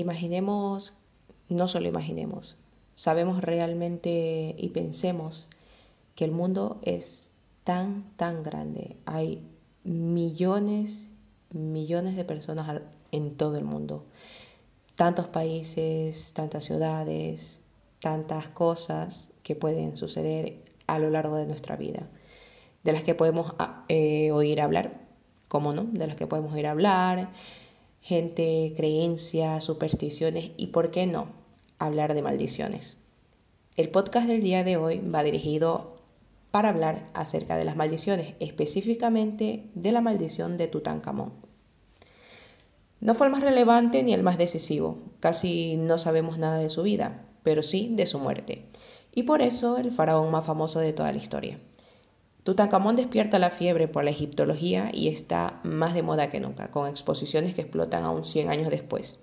imaginemos, no solo imaginemos, sabemos realmente y pensemos que el mundo es tan, tan grande. Hay millones, millones de personas en todo el mundo. Tantos países, tantas ciudades, tantas cosas que pueden suceder a lo largo de nuestra vida, de las que podemos ah, eh, oír hablar, ¿cómo no? De las que podemos oír hablar, gente, creencias, supersticiones y, ¿por qué no?, hablar de maldiciones. El podcast del día de hoy va dirigido para hablar acerca de las maldiciones, específicamente de la maldición de Tutankamón. No fue el más relevante ni el más decisivo, casi no sabemos nada de su vida, pero sí de su muerte, y por eso el faraón más famoso de toda la historia. Tutankamón despierta la fiebre por la egiptología y está más de moda que nunca, con exposiciones que explotan aún 100 años después.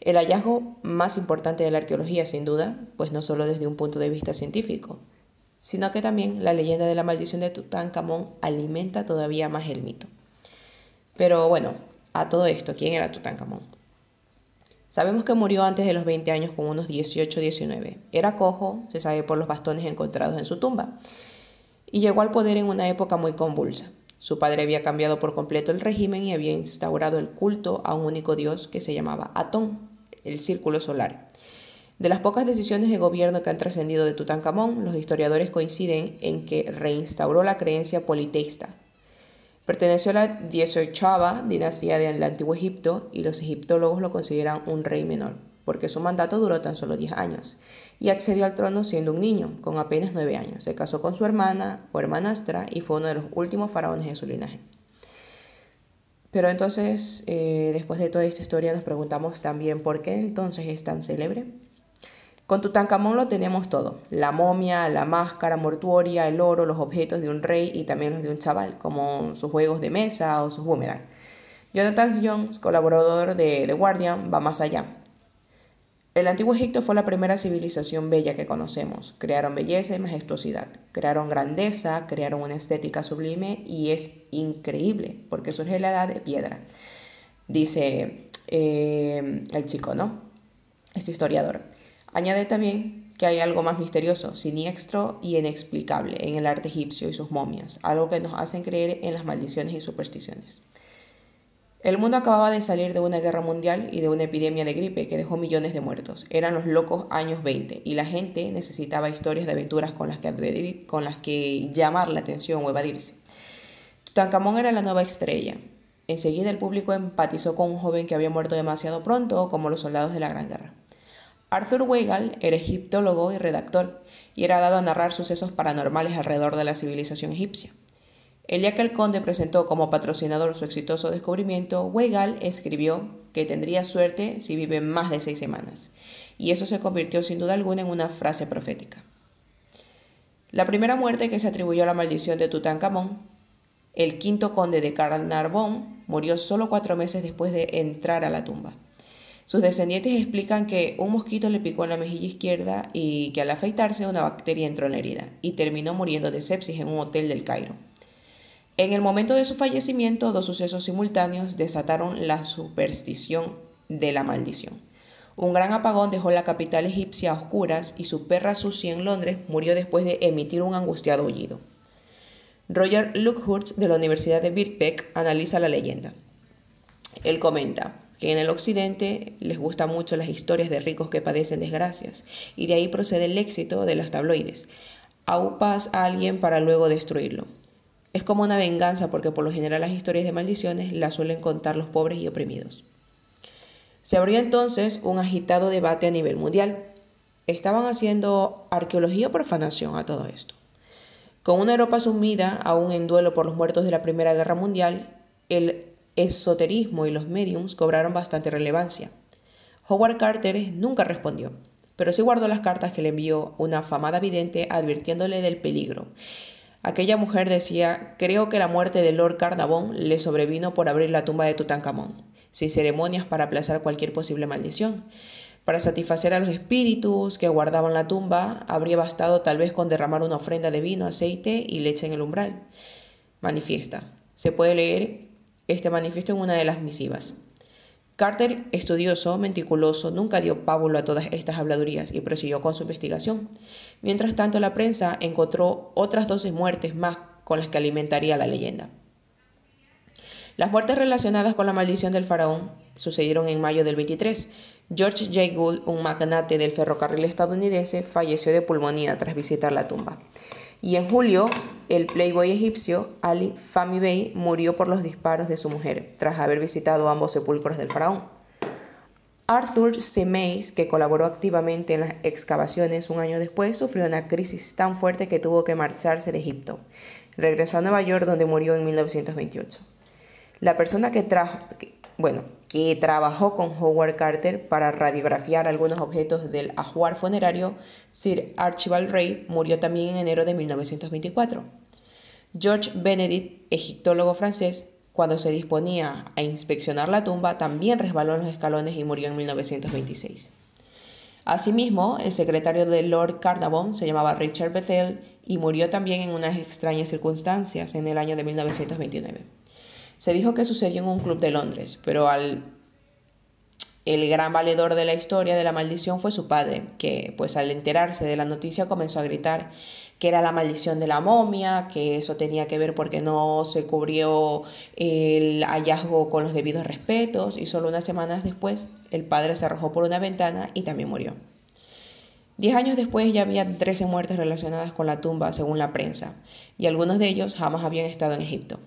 El hallazgo más importante de la arqueología, sin duda, pues no solo desde un punto de vista científico, sino que también la leyenda de la maldición de Tutankamón alimenta todavía más el mito. Pero bueno, a todo esto, ¿quién era Tutankamón? Sabemos que murió antes de los 20 años con unos 18-19. Era cojo, se sabe por los bastones encontrados en su tumba y llegó al poder en una época muy convulsa. Su padre había cambiado por completo el régimen y había instaurado el culto a un único dios que se llamaba Atón, el círculo solar. De las pocas decisiones de gobierno que han trascendido de Tutankamón, los historiadores coinciden en que reinstauró la creencia politeísta. Perteneció a la 18 dinastía del Antiguo Egipto y los egiptólogos lo consideran un rey menor porque su mandato duró tan solo 10 años, y accedió al trono siendo un niño, con apenas 9 años. Se casó con su hermana o hermanastra y fue uno de los últimos faraones de su linaje. Pero entonces, eh, después de toda esta historia, nos preguntamos también por qué entonces es tan célebre. Con Tutankamón lo tenemos todo, la momia, la máscara mortuoria, el oro, los objetos de un rey y también los de un chaval, como sus juegos de mesa o sus boomerang. Jonathan Jones, colaborador de The Guardian, va más allá el antiguo Egipto fue la primera civilización bella que conocemos. Crearon belleza y majestuosidad, crearon grandeza, crearon una estética sublime y es increíble porque surge la edad de piedra, dice eh, el chico, ¿no? Este historiador. Añade también que hay algo más misterioso, siniestro y inexplicable en el arte egipcio y sus momias, algo que nos hacen creer en las maldiciones y supersticiones. El mundo acababa de salir de una guerra mundial y de una epidemia de gripe que dejó millones de muertos. Eran los locos años 20 y la gente necesitaba historias de aventuras con las que, con las que llamar la atención o evadirse. Tutankamón era la nueva estrella. Enseguida el público empatizó con un joven que había muerto demasiado pronto, como los soldados de la Gran Guerra. Arthur Weigall era egiptólogo y redactor, y era dado a narrar sucesos paranormales alrededor de la civilización egipcia. El día que el conde presentó como patrocinador su exitoso descubrimiento, Weigall escribió que tendría suerte si vive más de seis semanas, y eso se convirtió sin duda alguna en una frase profética. La primera muerte que se atribuyó a la maldición de Tutankamón, el quinto conde de Carnarvon, murió solo cuatro meses después de entrar a la tumba. Sus descendientes explican que un mosquito le picó en la mejilla izquierda y que al afeitarse una bacteria entró en la herida y terminó muriendo de sepsis en un hotel del Cairo. En el momento de su fallecimiento, dos sucesos simultáneos desataron la superstición de la maldición. Un gran apagón dejó la capital egipcia a oscuras y su perra Susie en Londres murió después de emitir un angustiado aullido. Roger Luckhurst de la Universidad de Birkbeck analiza la leyenda. Él comenta que en el occidente les gustan mucho las historias de ricos que padecen desgracias y de ahí procede el éxito de los tabloides. Aupas a alguien para luego destruirlo. Es como una venganza porque por lo general las historias de maldiciones las suelen contar los pobres y oprimidos. Se abrió entonces un agitado debate a nivel mundial. Estaban haciendo arqueología o profanación a todo esto. Con una Europa sumida aún en duelo por los muertos de la Primera Guerra Mundial, el esoterismo y los mediums cobraron bastante relevancia. Howard Carter nunca respondió, pero sí guardó las cartas que le envió una afamada vidente advirtiéndole del peligro Aquella mujer decía, creo que la muerte de Lord Carnavon le sobrevino por abrir la tumba de Tutankamón, sin ceremonias para aplazar cualquier posible maldición. Para satisfacer a los espíritus que guardaban la tumba, habría bastado tal vez con derramar una ofrenda de vino, aceite y leche en el umbral. Manifiesta. Se puede leer este manifiesto en una de las misivas. Carter, estudioso, meticuloso, nunca dio pábulo a todas estas habladurías y prosiguió con su investigación. Mientras tanto, la prensa encontró otras 12 muertes más con las que alimentaría la leyenda. Las muertes relacionadas con la maldición del faraón sucedieron en mayo del 23. George J. Gould, un magnate del ferrocarril estadounidense, falleció de pulmonía tras visitar la tumba. Y en julio, el playboy egipcio Ali Fahmy Bey murió por los disparos de su mujer, tras haber visitado ambos sepulcros del faraón. Arthur C. Mays, que colaboró activamente en las excavaciones un año después, sufrió una crisis tan fuerte que tuvo que marcharse de Egipto. Regresó a Nueva York, donde murió en 1928. La persona que trajo, bueno, que trabajó con Howard Carter para radiografiar algunos objetos del ajuar funerario, Sir Archibald Reid, murió también en enero de 1924. George Benedict, egiptólogo francés, cuando se disponía a inspeccionar la tumba, también resbaló en los escalones y murió en 1926. Asimismo, el secretario de Lord Carnarvon se llamaba Richard Bethel y murió también en unas extrañas circunstancias en el año de 1929. Se dijo que sucedió en un club de Londres, pero al el gran valedor de la historia de la maldición fue su padre, que pues al enterarse de la noticia comenzó a gritar que era la maldición de la momia, que eso tenía que ver porque no se cubrió el hallazgo con los debidos respetos y solo unas semanas después el padre se arrojó por una ventana y también murió. Diez años después ya había 13 muertes relacionadas con la tumba según la prensa y algunos de ellos jamás habían estado en Egipto.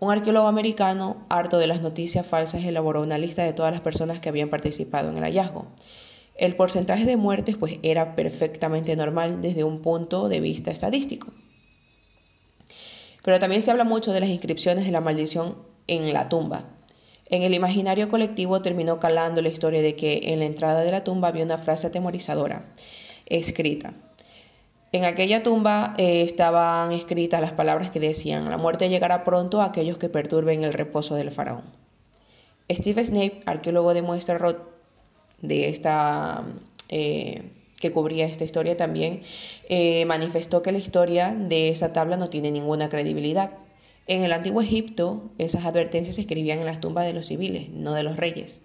Un arqueólogo americano, harto de las noticias falsas, elaboró una lista de todas las personas que habían participado en el hallazgo. El porcentaje de muertes pues era perfectamente normal desde un punto de vista estadístico. Pero también se habla mucho de las inscripciones de la maldición en la tumba. En el imaginario colectivo terminó calando la historia de que en la entrada de la tumba había una frase atemorizadora escrita. En aquella tumba eh, estaban escritas las palabras que decían, la muerte llegará pronto a aquellos que perturben el reposo del faraón. Steve Snape, arqueólogo de Muestra Roth, de esta, eh, que cubría esta historia también, eh, manifestó que la historia de esa tabla no tiene ninguna credibilidad. En el antiguo Egipto, esas advertencias se escribían en las tumbas de los civiles, no de los reyes,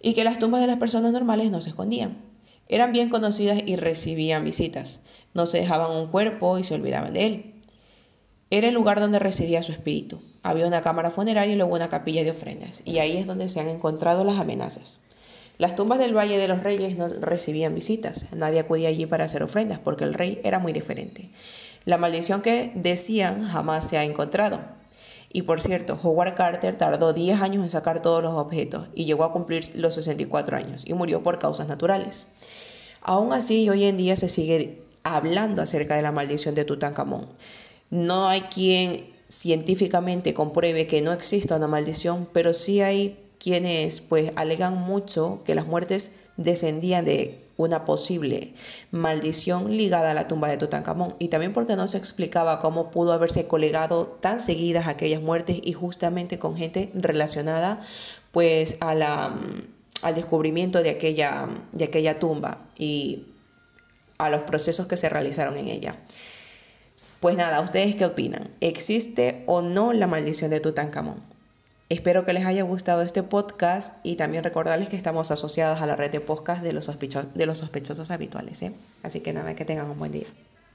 y que las tumbas de las personas normales no se escondían. Eran bien conocidas y recibían visitas. No se dejaban un cuerpo y se olvidaban de él. Era el lugar donde residía su espíritu. Había una cámara funeraria y luego una capilla de ofrendas, y ahí es donde se han encontrado las amenazas. Las tumbas del Valle de los Reyes no recibían visitas, nadie acudía allí para hacer ofrendas, porque el rey era muy diferente. La maldición que decían jamás se ha encontrado. Y por cierto, Howard Carter tardó 10 años en sacar todos los objetos y llegó a cumplir los 64 años y murió por causas naturales. Aún así, hoy en día se sigue hablando acerca de la maldición de Tutankamón. No hay quien científicamente compruebe que no exista una maldición, pero sí hay quienes pues alegan mucho que las muertes descendían de una posible maldición ligada a la tumba de Tutankamón y también porque no se explicaba cómo pudo haberse colegado tan seguidas aquellas muertes y justamente con gente relacionada pues a la, al descubrimiento de aquella, de aquella tumba y a los procesos que se realizaron en ella. Pues nada, ¿ustedes qué opinan? ¿Existe o no la maldición de Tutankamón? Espero que les haya gustado este podcast y también recordarles que estamos asociados a la red de podcast de los, de los sospechosos habituales. ¿eh? Así que nada, que tengan un buen día.